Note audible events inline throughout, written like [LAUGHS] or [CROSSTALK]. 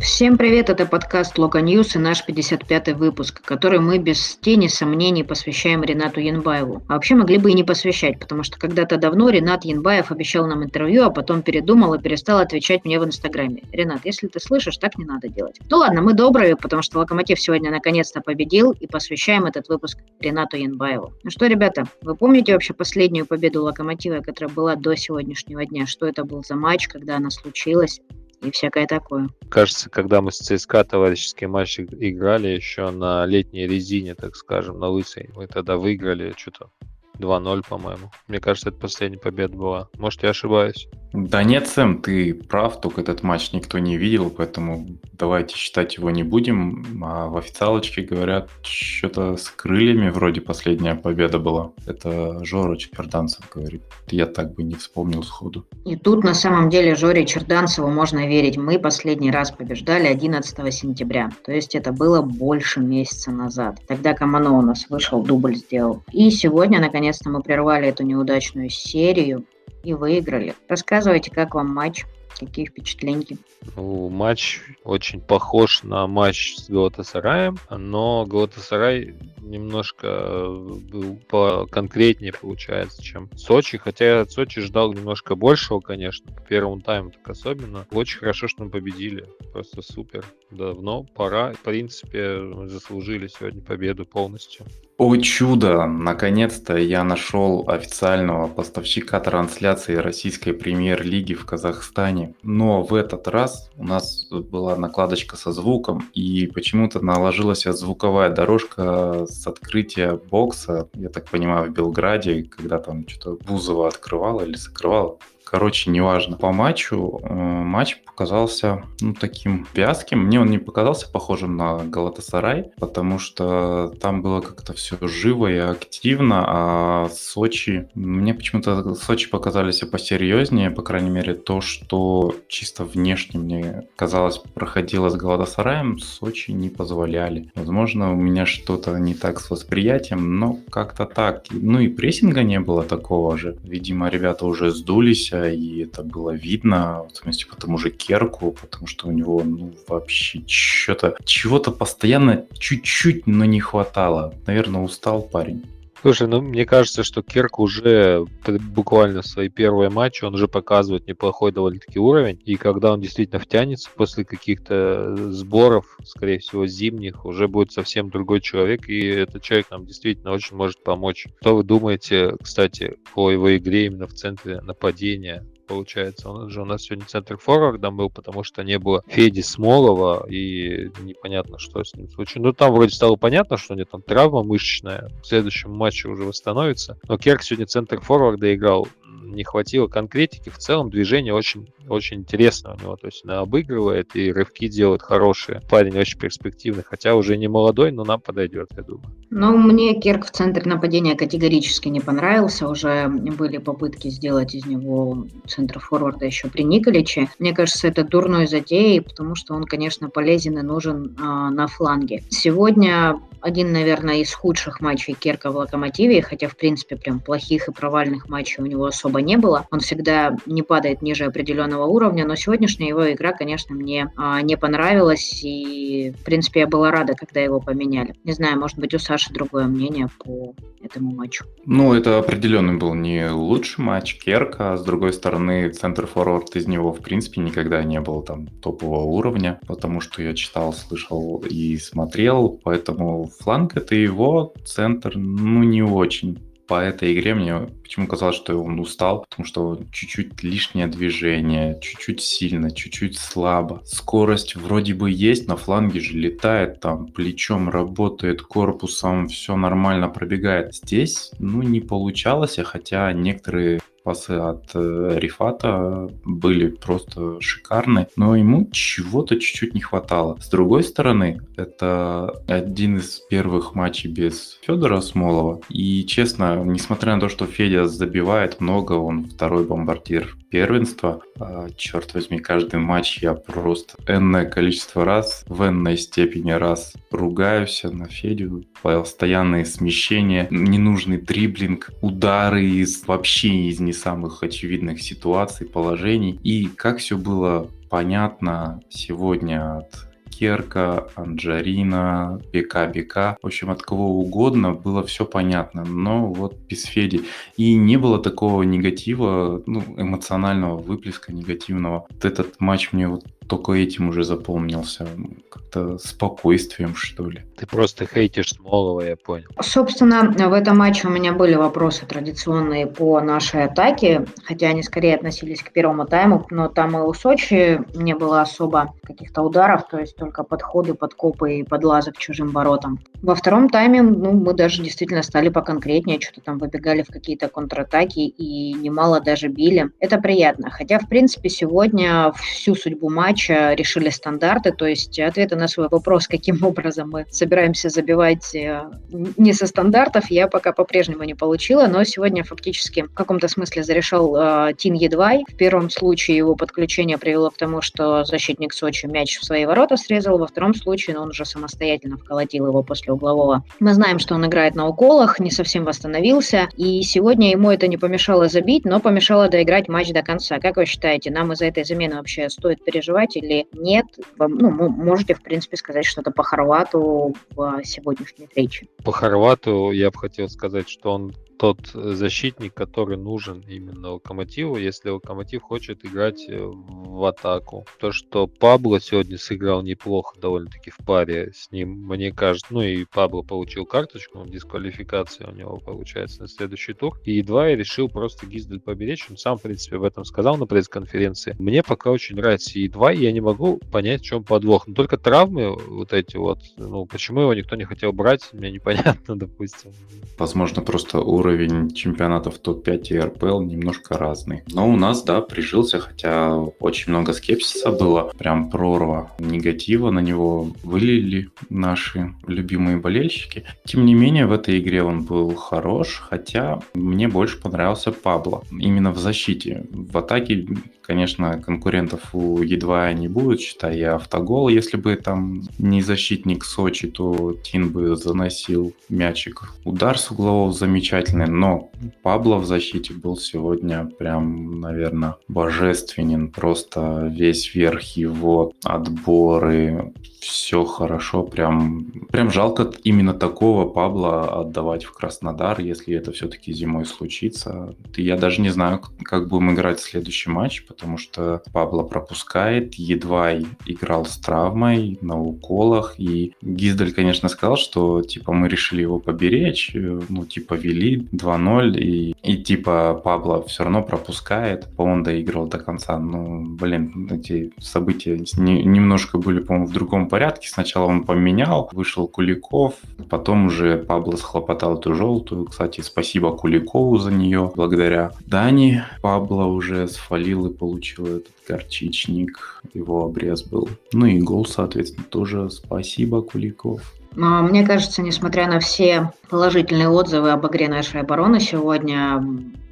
Всем привет, это подкаст Локо News и наш 55-й выпуск, который мы без тени сомнений посвящаем Ренату Янбаеву. А вообще могли бы и не посвящать, потому что когда-то давно Ренат Янбаев обещал нам интервью, а потом передумал и перестал отвечать мне в Инстаграме. Ренат, если ты слышишь, так не надо делать. Ну ладно, мы добрые, потому что Локомотив сегодня наконец-то победил и посвящаем этот выпуск Ренату Янбаеву. Ну что, ребята, вы помните вообще последнюю победу Локомотива, которая была до сегодняшнего дня? Что это был за матч, когда она случилась? И всякое такое. Кажется, когда мы с ЦСКА товарищеские матчи играли еще на летней резине, так скажем, на лысой, мы тогда выиграли что-то 2-0, по-моему. Мне кажется, это последняя победа была. Может, я ошибаюсь? Да нет, Сэм, ты прав, только этот матч никто не видел, поэтому давайте считать его не будем. А в официалочке говорят, что-то с крыльями вроде последняя победа была. Это Жора Черданцев говорит. Я так бы не вспомнил сходу. И тут на самом деле Жоре Черданцеву можно верить. Мы последний раз побеждали 11 сентября. То есть это было больше месяца назад. Тогда Камано у нас вышел, дубль сделал. И сегодня, наконец-то, мы прервали эту неудачную серию и выиграли. Рассказывайте, как вам матч, какие впечатления? Ну, матч очень похож на матч с Галатасараем, но Галатасарай немножко э, был конкретнее получается, чем Сочи, хотя я от Сочи ждал немножко большего, конечно, по первому тайму так особенно. Очень хорошо, что мы победили, просто супер. Давно, пора, в принципе, мы заслужили сегодня победу полностью. О чудо! Наконец-то я нашел официального поставщика трансляции российской премьер-лиги в Казахстане. Но в этот раз у нас была накладочка со звуком, и почему-то наложилась звуковая дорожка с открытия бокса, я так понимаю, в Белграде, когда там что-то Бузова открывала или закрывала. Короче, неважно. По матчу э, матч показался ну, таким вязким. Мне он не показался похожим на Галатасарай, потому что там было как-то все живо и активно, а Сочи... Мне почему-то Сочи показались посерьезнее, по крайней мере, то, что чисто внешне мне казалось проходило с Галатасараем, Сочи не позволяли. Возможно, у меня что-то не так с восприятием, но как-то так. Ну и прессинга не было такого же. Видимо, ребята уже сдулись, и это было видно, в смысле, по тому же Керку, потому что у него, ну, вообще что-то, чего-то постоянно чуть-чуть, но не хватало. Наверное, устал парень. Слушай, ну мне кажется, что Кирк уже буквально в свои первые матчи, он уже показывает неплохой довольно-таки уровень. И когда он действительно втянется после каких-то сборов, скорее всего, зимних, уже будет совсем другой человек. И этот человек нам действительно очень может помочь. Что вы думаете, кстати, о его игре именно в центре нападения? Получается. Он же у нас сегодня центр форварда был, потому что не было Феди Смолова, и непонятно, что с ним случилось. Ну, там вроде стало понятно, что у него там травма мышечная. В следующем матче уже восстановится. Но Керк сегодня центр форварда играл не хватило конкретики. В целом движение очень, очень интересно у него. То есть она обыгрывает и рывки делает хорошие. Парень очень перспективный, хотя уже не молодой, но нам подойдет, я думаю. Ну, мне Керк в центре нападения категорически не понравился. Уже были попытки сделать из него центр форварда еще при Николиче. Мне кажется, это дурной затеей, потому что он, конечно, полезен и нужен а, на фланге. Сегодня один, наверное, из худших матчей Керка в Локомотиве, хотя, в принципе, прям плохих и провальных матчей у него особо не было. Он всегда не падает ниже определенного уровня, но сегодняшняя его игра, конечно, мне а, не понравилась, и, в принципе, я была рада, когда его поменяли. Не знаю, может быть, у Саши другое мнение по этому матчу. Ну, это определенно был не лучший матч Керка, а с другой стороны, центр форвард из него, в принципе, никогда не был там топового уровня, потому что я читал, слышал и смотрел, поэтому фланг это его, центр, ну, не очень по этой игре мне почему казалось, что он устал, потому что чуть-чуть лишнее движение, чуть-чуть сильно, чуть-чуть слабо. Скорость вроде бы есть, на фланге же летает, там плечом работает, корпусом все нормально пробегает. Здесь, ну, не получалось, хотя некоторые пасы от э, Рифата были просто шикарны, но ему чего-то чуть-чуть не хватало. С другой стороны, это один из первых матчей без Федора Смолова. И честно, несмотря на то, что Федя забивает много, он второй бомбардир первенства. А, черт возьми, каждый матч я просто энное количество раз, в энной степени раз ругаюсь на Федю. Постоянные смещения, ненужный дриблинг, удары из вообще из не самых очевидных ситуаций, положений. И как все было понятно сегодня от Керка, Анджарина, Бека, в общем, от кого угодно было все понятно, но вот без Феди. И не было такого негатива, ну, эмоционального выплеска негативного. Вот этот матч мне вот только этим уже запомнился. Как-то спокойствием, что ли. Ты просто хейтишь Смолова, я понял. Собственно, в этом матче у меня были вопросы традиционные по нашей атаке, хотя они скорее относились к первому тайму, но там и у Сочи не было особо каких-то ударов, то есть только подходы, подкопы и подлазы к чужим воротам. Во втором тайме ну, мы даже действительно стали поконкретнее, что-то там выбегали в какие-то контратаки и немало даже били. Это приятно. Хотя, в принципе, сегодня всю судьбу матча матча решили стандарты, то есть ответы на свой вопрос, каким [LAUGHS] образом мы собираемся забивать э, не со стандартов, я пока по-прежнему не получила, но сегодня фактически в каком-то смысле зарешал э, Тин Едвай. В первом случае его подключение привело к тому, что защитник Сочи мяч в свои ворота срезал, во втором случае ну, он уже самостоятельно вколотил его после углового. Мы знаем, что он играет на уколах, не совсем восстановился, и сегодня ему это не помешало забить, но помешало доиграть матч до конца. Как вы считаете, нам из-за этой замены вообще стоит переживать играть или нет. Вы, ну, можете, в принципе, сказать что-то по Хорвату в сегодняшней встрече. По Хорвату я бы хотел сказать, что он тот э, защитник, который нужен именно Локомотиву, если Локомотив хочет играть э, в атаку. То, что Пабло сегодня сыграл неплохо довольно-таки в паре с ним, мне кажется, ну и Пабло получил карточку, дисквалификация у него получается на следующий тур, и едва я решил просто Гиздель поберечь, он сам, в принципе, об этом сказал на пресс-конференции. Мне пока очень нравится и едва, я не могу понять, в чем подвох. Но только травмы вот эти вот, ну, почему его никто не хотел брать, мне непонятно, [LAUGHS] допустим. Возможно, просто уровень уровень чемпионатов топ-5 и РПЛ немножко разный. Но у нас, да, прижился, хотя очень много скепсиса было, прям прорва негатива на него вылили наши любимые болельщики. Тем не менее, в этой игре он был хорош, хотя мне больше понравился Пабло. Именно в защите. В атаке Конечно, конкурентов у едва не будет, считай, автогол. Если бы там не защитник Сочи, то Тин бы заносил мячик. Удар с углового замечательный, но Пабло в защите был сегодня прям, наверное, божественен. Просто весь верх его, отборы, все хорошо. Прям, прям жалко именно такого Пабла отдавать в Краснодар, если это все-таки зимой случится. Я даже не знаю, как будем играть следующий матч, потому что Пабло пропускает, едва играл с травмой, на уколах, и Гиздель, конечно, сказал, что, типа, мы решили его поберечь, ну, типа, вели 2-0, и, и, типа, Пабло все равно пропускает, он доиграл до конца, ну, блин, эти события не, немножко были, по-моему, в другом порядке, сначала он поменял, вышел Куликов, потом уже Пабло схлопотал эту желтую, кстати, спасибо Куликову за нее, благодаря Дани Пабло уже сфалил и получил этот горчичник, его обрез был. Ну и гол, соответственно, тоже спасибо, Куликов. Но мне кажется, несмотря на все положительные отзывы об игре нашей обороны сегодня,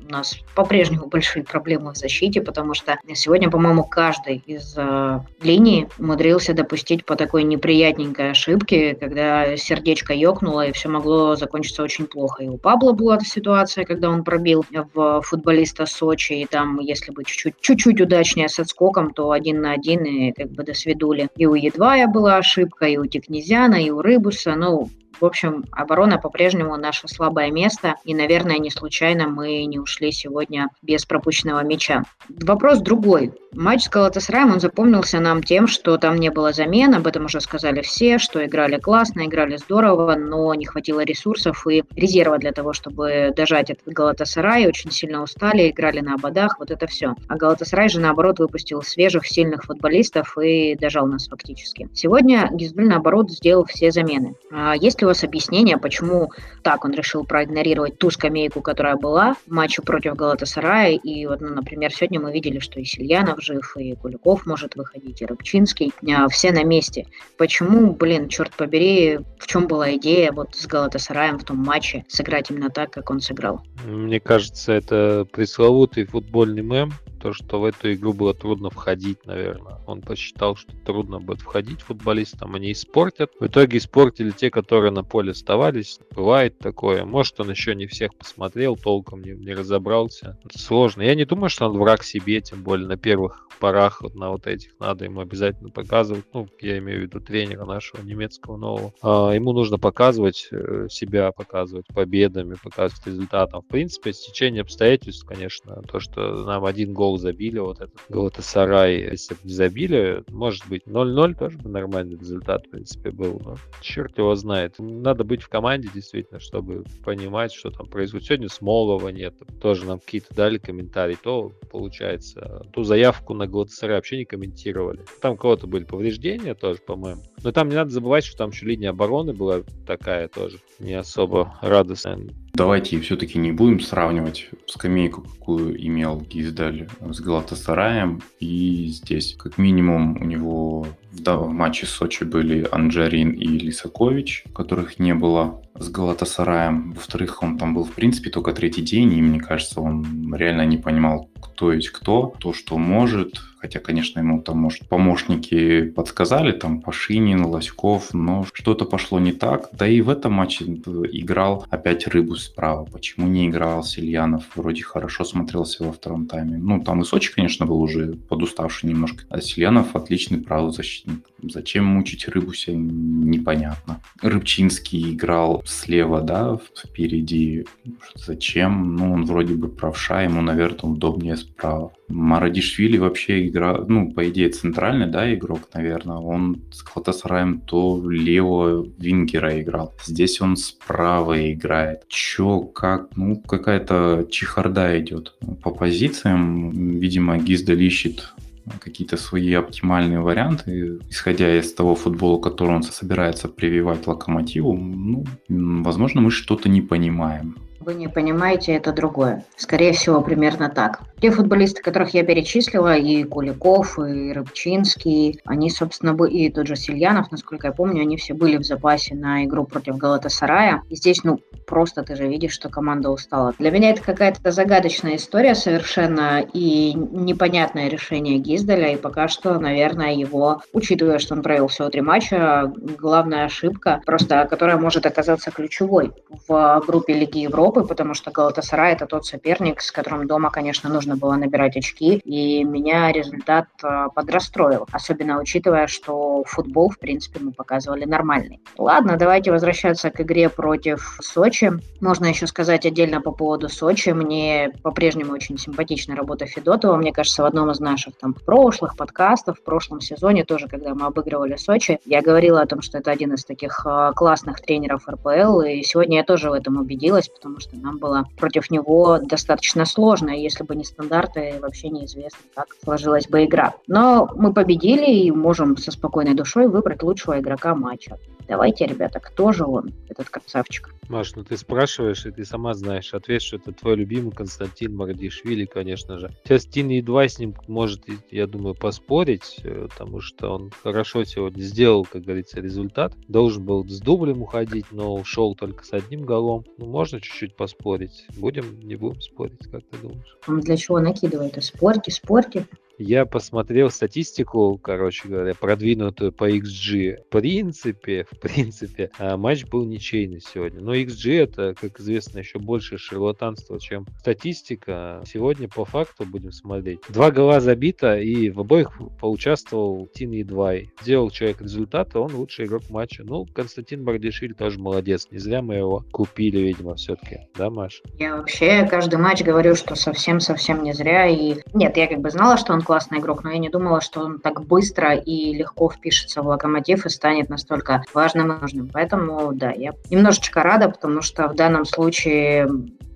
у нас по-прежнему большие проблемы в защите, потому что сегодня, по-моему, каждый из э, линий умудрился допустить по такой неприятненькой ошибке, когда сердечко ёкнуло, и все могло закончиться очень плохо. И у Пабла была эта ситуация, когда он пробил в футболиста Сочи, и там, если бы чуть-чуть, чуть-чуть удачнее с отскоком, то один на один, и как бы до свидули. И у Едвая была ошибка, и у Текнезяна, и у Рыбуса, ну, в общем, оборона по-прежнему наше слабое место, и, наверное, не случайно мы не ушли сегодня без пропущенного мяча. Вопрос другой. Матч с Галатасараем, он запомнился нам тем, что там не было замен, об этом уже сказали все, что играли классно, играли здорово, но не хватило ресурсов и резерва для того, чтобы дожать этот Галатасарай, очень сильно устали, играли на ободах, вот это все. А Галатасарай же, наоборот, выпустил свежих, сильных футболистов и дожал нас фактически. Сегодня Гизбель, наоборот, сделал все замены. А есть ли вас объяснение, почему так он решил проигнорировать ту скамейку, которая была в матче против Галатасарая, и вот, ну, например, сегодня мы видели, что и Сильянов жив, и Куликов может выходить, и Рыбчинский. А, все на месте. Почему, блин, черт побери, в чем была идея вот с Галатасараем в том матче сыграть именно так, как он сыграл? Мне кажется, это пресловутый футбольный мем, то, что в эту игру было трудно входить, наверное. Он посчитал, что трудно будет входить футболистам, они испортят. В итоге испортили те, которые на поле оставались. Бывает такое. Может, он еще не всех посмотрел, толком не, не разобрался. Это сложно. Я не думаю, что он враг себе, тем более на первых парах, вот на вот этих надо ему обязательно показывать. Ну, я имею в виду тренера нашего немецкого нового. А, ему нужно показывать э, себя, показывать победами, показывать результатом. В принципе, стечение обстоятельств, конечно, то, что нам один гол забили, вот этот Галатасарай, если бы не забили, может быть, 0-0 тоже бы нормальный результат, в принципе, был. Но черт его знает. Надо быть в команде, действительно, чтобы понимать, что там происходит. Сегодня Смолова нет. Тоже нам какие-то дали комментарии. То, получается, ту заявку на Галатасарай вообще не комментировали. Там кого-то были повреждения тоже, по-моему. Но там не надо забывать, что там еще линия обороны была такая тоже, не особо радостная. Давайте все-таки не будем сравнивать скамейку, какую имел Гиздаль с Галатасараем. И здесь, как минимум, у него в, да, в матче с Сочи были Анджарин и Лисакович, которых не было с Галатасараем. Во-вторых, он там был, в принципе, только третий день, и мне кажется, он реально не понимал, кто есть кто, то, что может. Хотя, конечно, ему там, может, помощники подсказали, там, Пашинин, Лоськов, но что-то пошло не так. Да и в этом матче играл опять рыбу справа. Почему не играл Сильянов? Вроде хорошо смотрелся во втором тайме. Ну, там и Сочи, конечно, был уже подуставший немножко. А Сильянов отличный правый защитник. Зачем мучить Рыбуся, непонятно. Рыбчинский играл слева, да, впереди. Зачем? Ну, он вроде бы правша, ему, наверное, удобнее справа. Марадишвили вообще игра, ну, по идее, центральный, да, игрок, наверное. Он с Клатасараем то левого вингера играл. Здесь он справа играет. Чё, как, ну, какая-то чехарда идет. По позициям, видимо, Гиздаль ищет какие-то свои оптимальные варианты, исходя из того футбола, который он собирается прививать локомотиву, ну, возможно, мы что-то не понимаем. Вы не понимаете, это другое. Скорее всего, примерно так. Те футболисты, которых я перечислила, и Куликов, и Рыбчинский, они, собственно, и тот же Сильянов, насколько я помню, они все были в запасе на игру против Галатасарая. И здесь, ну, просто ты же видишь, что команда устала. Для меня это какая-то загадочная история совершенно и непонятное решение Гиздаля, и пока что, наверное, его, учитывая, что он провел всего три матча, главная ошибка, просто которая может оказаться ключевой в группе Лиги Европы, потому что Галатасарай это тот соперник, с которым дома, конечно, нужно было набирать очки, и меня результат а, подрастроил, особенно учитывая, что футбол, в принципе, мы показывали нормальный. Ладно, давайте возвращаться к игре против Сочи. Можно еще сказать отдельно по поводу Сочи. Мне по-прежнему очень симпатична работа Федотова. Мне кажется, в одном из наших там прошлых подкастов, в прошлом сезоне тоже, когда мы обыгрывали Сочи, я говорила о том, что это один из таких а, классных тренеров РПЛ, и сегодня я тоже в этом убедилась, потому что нам было против него достаточно сложно, если бы не стандарты, вообще неизвестно, как сложилась бы игра. Но мы победили и можем со спокойной душой выбрать лучшего игрока матча. Давайте, ребята, кто же он, этот красавчик? Маш, ну ты спрашиваешь, и ты сама знаешь ответ, что это твой любимый Константин Мардишвили, конечно же. Сейчас Тин едва с ним может, я думаю, поспорить, э, потому что он хорошо сегодня сделал, как говорится, результат. Должен был с дублем уходить, но ушел только с одним голом. Ну, можно чуть-чуть поспорить. Будем, не будем спорить, как ты думаешь? Для чего накидывает? Спорьте, спорьте. Я посмотрел статистику, короче говоря, продвинутую по XG. В принципе, в принципе, а, матч был ничейный сегодня. Но XG это, как известно, еще больше шарлатанство, чем статистика. Сегодня по факту будем смотреть. Два гола забито, и в обоих поучаствовал Тин Едвай. Сделал человек результат, а он лучший игрок матча. Ну, Константин Бардишвили тоже молодец. Не зря мы его купили, видимо, все-таки. Да, Маш? Я вообще каждый матч говорю, что совсем-совсем не зря. И нет, я как бы знала, что он классный игрок, но я не думала, что он так быстро и легко впишется в локомотив и станет настолько важным и нужным. Поэтому, да, я немножечко рада, потому что в данном случае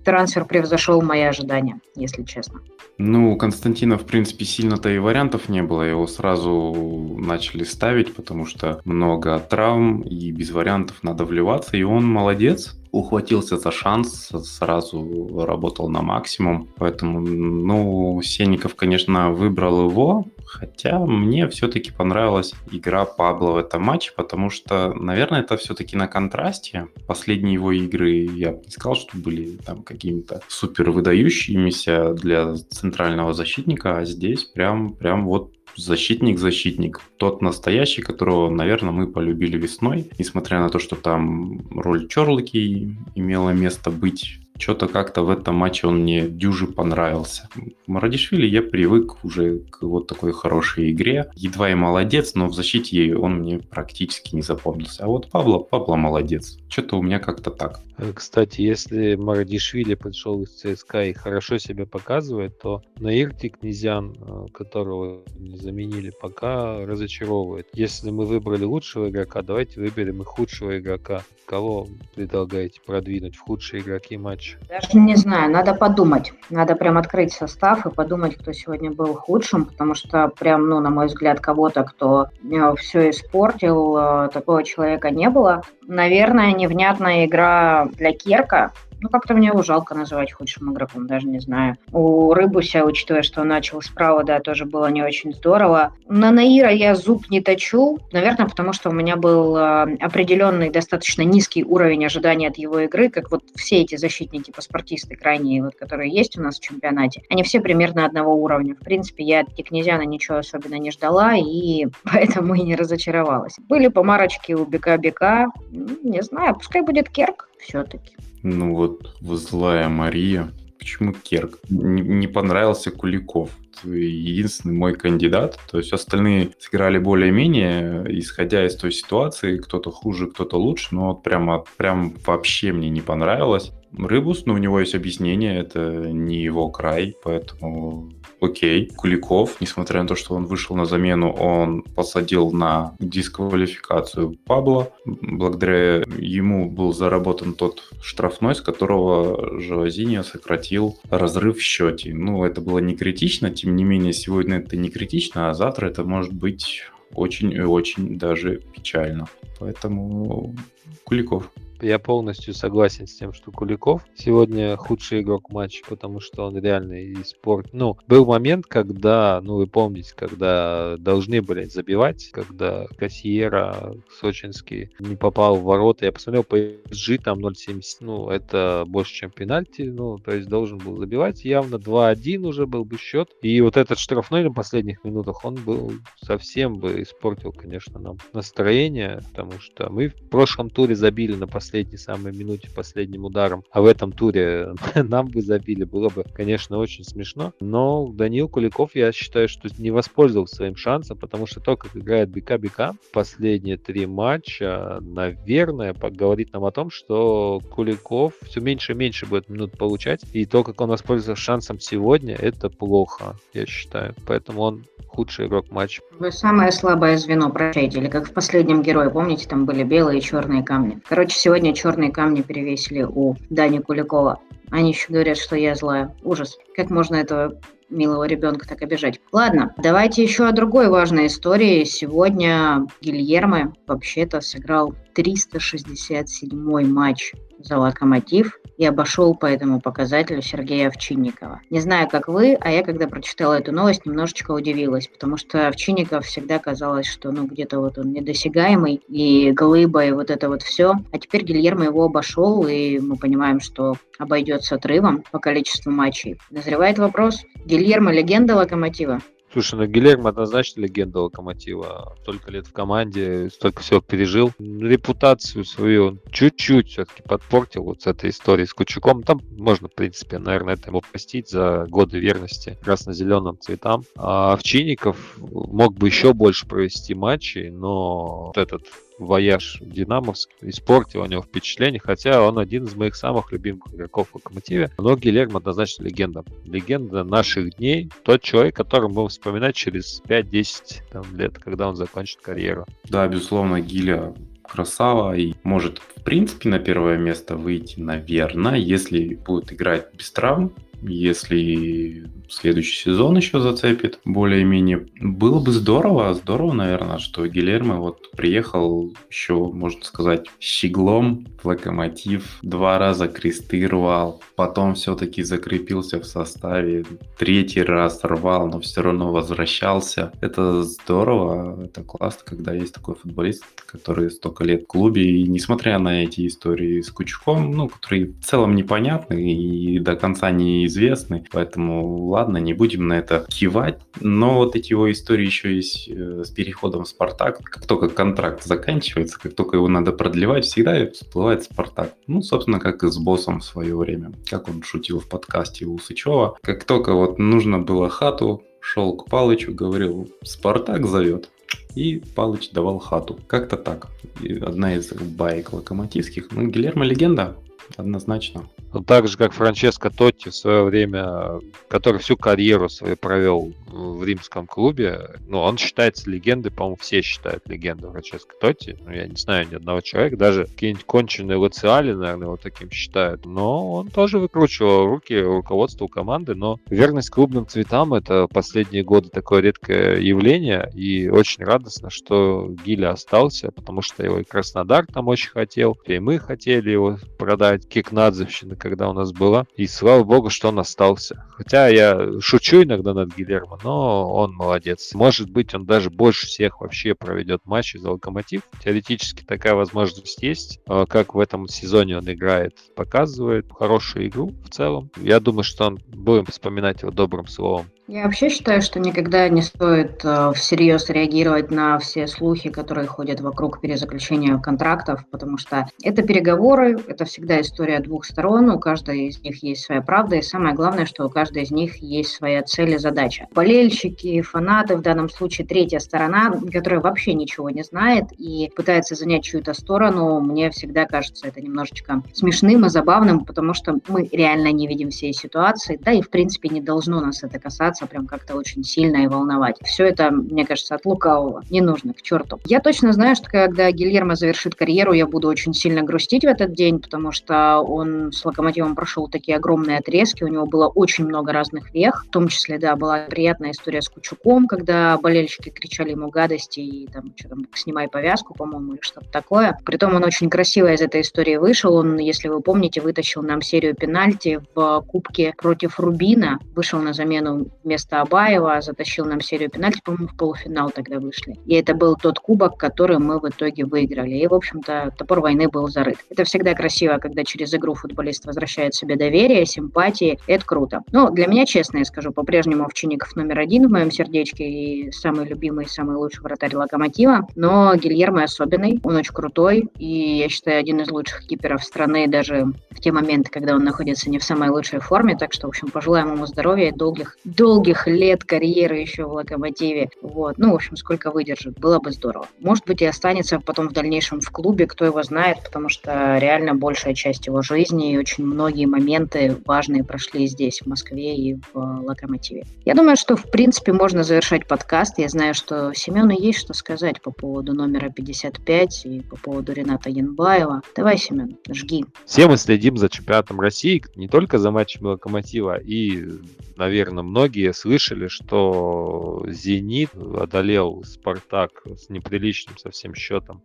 трансфер превзошел мои ожидания, если честно. Ну, у Константина, в принципе, сильно-то и вариантов не было. Его сразу начали ставить, потому что много травм и без вариантов надо вливаться. И он молодец, ухватился за шанс, сразу работал на максимум. Поэтому, ну, Сенников, конечно, выбрал его, хотя мне все-таки понравилась игра Пабло в этом матче, потому что, наверное, это все-таки на контрасте. Последние его игры, я бы не сказал, что были там какими-то супер выдающимися для центрального защитника, а здесь прям, прям вот защитник-защитник. Тот настоящий, которого, наверное, мы полюбили весной. Несмотря на то, что там роль Чорлоки имела место быть что-то как-то в этом матче он мне дюже понравился. Марадишвили я привык уже к вот такой хорошей игре. Едва и молодец, но в защите он мне практически не запомнился. А вот Пабло, Пабло молодец. Что-то у меня как-то так. Э, кстати, если Марадишвили пришел из ЦСКА и хорошо себя показывает, то Наирти Князян, э, которого заменили пока, разочаровывает. Если мы выбрали лучшего игрока, давайте выберем и худшего игрока. Кого предлагаете продвинуть в худшие игроки матча? Даже не знаю, надо подумать. Надо прям открыть состав и подумать, кто сегодня был худшим, потому что прям, ну, на мой взгляд, кого-то, кто э, все испортил, такого человека не было. Наверное, невнятная игра для Керка, ну, как-то мне его жалко называть худшим игроком, даже не знаю. У Рыбуся, учитывая, что он начал справа, да, тоже было не очень здорово. На Наира я зуб не точу, наверное, потому что у меня был э, определенный достаточно низкий уровень ожидания от его игры, как вот все эти защитники, паспортисты крайние, вот, которые есть у нас в чемпионате, они все примерно одного уровня. В принципе, я от Тикнезяна ничего особенно не ждала, и [LAUGHS] поэтому и не разочаровалась. Были помарочки у Бека-Бека, не знаю, пускай будет Керк все-таки. Ну вот, злая Мария. Почему Керк? Не, понравился Куликов. Единственный мой кандидат. То есть остальные сыграли более-менее, исходя из той ситуации, кто-то хуже, кто-то лучше, но вот прямо, прям вообще мне не понравилось. Рыбус, но у него есть объяснение, это не его край, поэтому окей. Куликов, несмотря на то, что он вышел на замену, он посадил на дисквалификацию Пабло. Благодаря ему был заработан тот штрафной, с которого Живозиньо сократил разрыв в счете. Ну, это было не критично, тем не менее, сегодня это не критично, а завтра это может быть очень и очень даже печально. Поэтому Куликов. Я полностью согласен с тем, что Куликов сегодня худший игрок матча, потому что он реально и спорт. Ну, был момент, когда, ну, вы помните, когда должны были забивать, когда Кассиера сочинский не попал в ворота. Я посмотрел по PSG, там 0.70, ну, это больше, чем пенальти, ну, то есть должен был забивать. Явно 2-1 уже был бы счет. И вот этот штрафной на последних минутах, он был совсем бы испортил, конечно, нам настроение, потому что мы в прошлом туре забили на последний последней самой минуте, последним ударом, а в этом туре [LAUGHS] нам бы забили, было бы, конечно, очень смешно. Но Данил Куликов, я считаю, что не воспользовался своим шансом, потому что то, как играет БК-БК последние три матча, наверное, говорит нам о том, что Куликов все меньше и меньше будет минут получать, и то, как он воспользовался шансом сегодня, это плохо, я считаю. Поэтому он худший игрок матча. Вы самое слабое звено прощаете, или как в последнем герое, помните, там были белые и черные камни. Короче, сегодня черные камни перевесили у Дани Куликова. Они еще говорят, что я злая. Ужас. Как можно этого милого ребенка так обижать. Ладно, давайте еще о другой важной истории. Сегодня Гильермо вообще-то сыграл 367 матч за «Локомотив» и обошел по этому показателю Сергея Овчинникова. Не знаю, как вы, а я, когда прочитала эту новость, немножечко удивилась, потому что Овчинников всегда казалось, что ну где-то вот он недосягаемый, и глыба, и вот это вот все. А теперь Гильермо его обошел, и мы понимаем, что обойдется отрывом по количеству матчей. Назревает вопрос, Гильермо легенда Локомотива? Слушай, ну Гилермо однозначно легенда Локомотива. Столько лет в команде, столько всего пережил. Репутацию свою он чуть-чуть все-таки подпортил вот с этой историей с Кучуком. Там можно, в принципе, наверное, это ему простить за годы верности красно-зеленым цветам. А Овчинников мог бы еще больше провести матчей, но вот этот вояж Динамовск испортил у него впечатление, хотя он один из моих самых любимых игроков в Локомотиве. Но Гилермо однозначно легенда. Легенда наших дней. Тот человек, которым будем вспоминать через 5-10 лет, когда он закончит карьеру. Да, безусловно, Гиля красава и может в принципе на первое место выйти, наверное, если будет играть без травм, если следующий сезон еще зацепит более-менее. Было бы здорово, здорово, наверное, что Гилермо вот приехал еще, можно сказать, щеглом в локомотив, два раза кресты рвал, потом все-таки закрепился в составе, третий раз рвал, но все равно возвращался. Это здорово, это классно, когда есть такой футболист, который столько лет в клубе, и несмотря на эти истории с Кучуком, ну, которые в целом непонятны и до конца не известны, поэтому ладно, не будем на это кивать. Но вот эти его истории еще есть э, с переходом в Спартак. Как только контракт заканчивается, как только его надо продлевать, всегда всплывает Спартак. Ну, собственно, как и с боссом в свое время. Как он шутил в подкасте у Сычева. Как только вот нужно было хату, шел к Палычу, говорил, Спартак зовет. И Палыч давал хату. Как-то так. И одна из баек локомотивских. Ну, Гильермо легенда, однозначно. Ну, так же, как Франческо Тотти в свое время, который всю карьеру свою провел в римском клубе, ну, он считается легендой, по-моему, все считают легендой Франческо Тотти. Ну, я не знаю ни одного человека, даже какие-нибудь конченые Лациали, наверное, его таким считают. Но он тоже выкручивал руки руководству команды, но верность клубным цветам — это последние годы такое редкое явление, и очень радостно, что Гиля остался, потому что его и Краснодар там очень хотел, и мы хотели его продать, Кикнадзевщина, когда у нас была, и слава богу, что он остался. Хотя я шучу иногда над Гильермо, но он молодец. Может быть, он даже больше всех вообще проведет матчи за Локомотив. Теоретически такая возможность есть. А как в этом сезоне он играет, показывает хорошую игру в целом. Я думаю, что он будем вспоминать его добрым словом. Я вообще считаю, что никогда не стоит э, всерьез реагировать на все слухи, которые ходят вокруг перезаключения контрактов, потому что это переговоры, это всегда история двух сторон, у каждой из них есть своя правда, и самое главное, что у каждой из них есть своя цель и задача. Болельщики, фанаты, в данном случае третья сторона, которая вообще ничего не знает и пытается занять чью-то сторону, мне всегда кажется это немножечко смешным и забавным, потому что мы реально не видим всей ситуации, да и в принципе не должно нас это касаться прям как-то очень сильно и волновать. Все это, мне кажется, от лукавого. Не нужно, к черту. Я точно знаю, что когда Гильермо завершит карьеру, я буду очень сильно грустить в этот день, потому что он с Локомотивом прошел такие огромные отрезки, у него было очень много разных вех, в том числе, да, была приятная история с Кучуком, когда болельщики кричали ему гадости и там, что там, снимай повязку, по-моему, или что-то такое. Притом он очень красиво из этой истории вышел, он, если вы помните, вытащил нам серию пенальти в Кубке против Рубина, вышел на замену вместо Абаева, затащил нам серию пенальти, по-моему, в полуфинал тогда вышли. И это был тот кубок, который мы в итоге выиграли. И, в общем-то, топор войны был зарыт. Это всегда красиво, когда через игру футболист возвращает себе доверие, симпатии. Это круто. Но для меня, честно я скажу, по-прежнему Овчинников номер один в моем сердечке и самый любимый, самый лучший вратарь Локомотива. Но Гильермо особенный, он очень крутой, и я считаю, один из лучших киперов страны даже в те моменты, когда он находится не в самой лучшей форме. Так что, в общем, пожелаем ему здоровья и долгих долгих лет карьеры еще в Локомотиве. Вот. Ну, в общем, сколько выдержит, было бы здорово. Может быть, и останется потом в дальнейшем в клубе, кто его знает, потому что реально большая часть его жизни и очень многие моменты важные прошли здесь, в Москве и в Локомотиве. Я думаю, что, в принципе, можно завершать подкаст. Я знаю, что Семену есть что сказать по поводу номера 55 и по поводу Рената Янбаева. Давай, Семен, жги. Все мы следим за чемпионатом России, не только за матчами Локомотива, и, наверное, многие слышали, что «Зенит» одолел «Спартак» с неприличным совсем счетом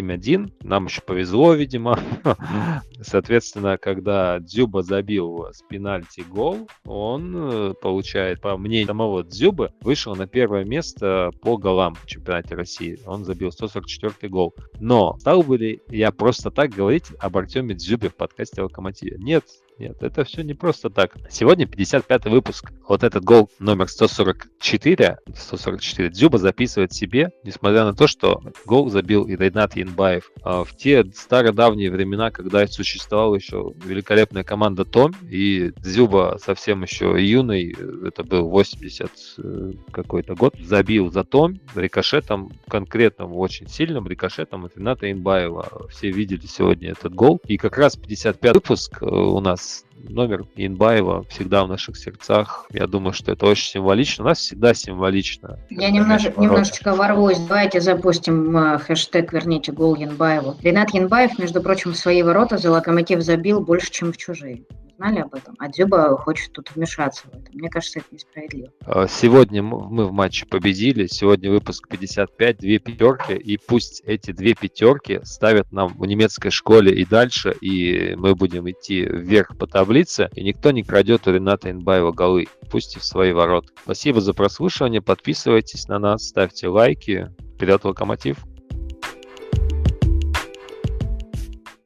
7-1. Нам еще повезло, видимо. [LAUGHS] Соответственно, когда Дзюба забил с пенальти гол, он э, получает, по мнению самого Дзюбы, вышел на первое место по голам в чемпионате России. Он забил 144 гол. Но стал бы ли я просто так говорить об Артеме Дзюбе в подкасте «Локомотиве»? Нет, нет, это все не просто так. Сегодня 55 выпуск. Вот этот гол номер 144, 144 Дзюба записывает себе, несмотря на то, что гол забил и Ренат Янбаев. А в те стародавние времена, когда существовала еще великолепная команда Том, и Дзюба совсем еще юный, это был 80 э, какой-то год, забил за Том рикошетом, конкретным, очень сильным рикошетом от Рената Янбаева. Все видели сегодня этот гол. И как раз 55 выпуск э, у нас номер Инбаева всегда в наших сердцах. Я думаю, что это очень символично. У нас всегда символично. Я немнож, немножечко ворвусь. Давайте запустим э, хэштег «Верните гол Янбаеву». Ренат Янбаев, между прочим, в свои ворота за «Локомотив» забил больше, чем в чужие знали об этом, а Дзюба хочет тут вмешаться в это. Мне кажется, это несправедливо. А, сегодня мы в матче победили, сегодня выпуск 55, две пятерки, и пусть эти две пятерки ставят нам в немецкой школе и дальше, и мы будем идти вверх по таблице, и никто не крадет у Рената Инбаева голы, пусть и в свои ворота. Спасибо за прослушивание, подписывайтесь на нас, ставьте лайки. Вперед, Локомотив!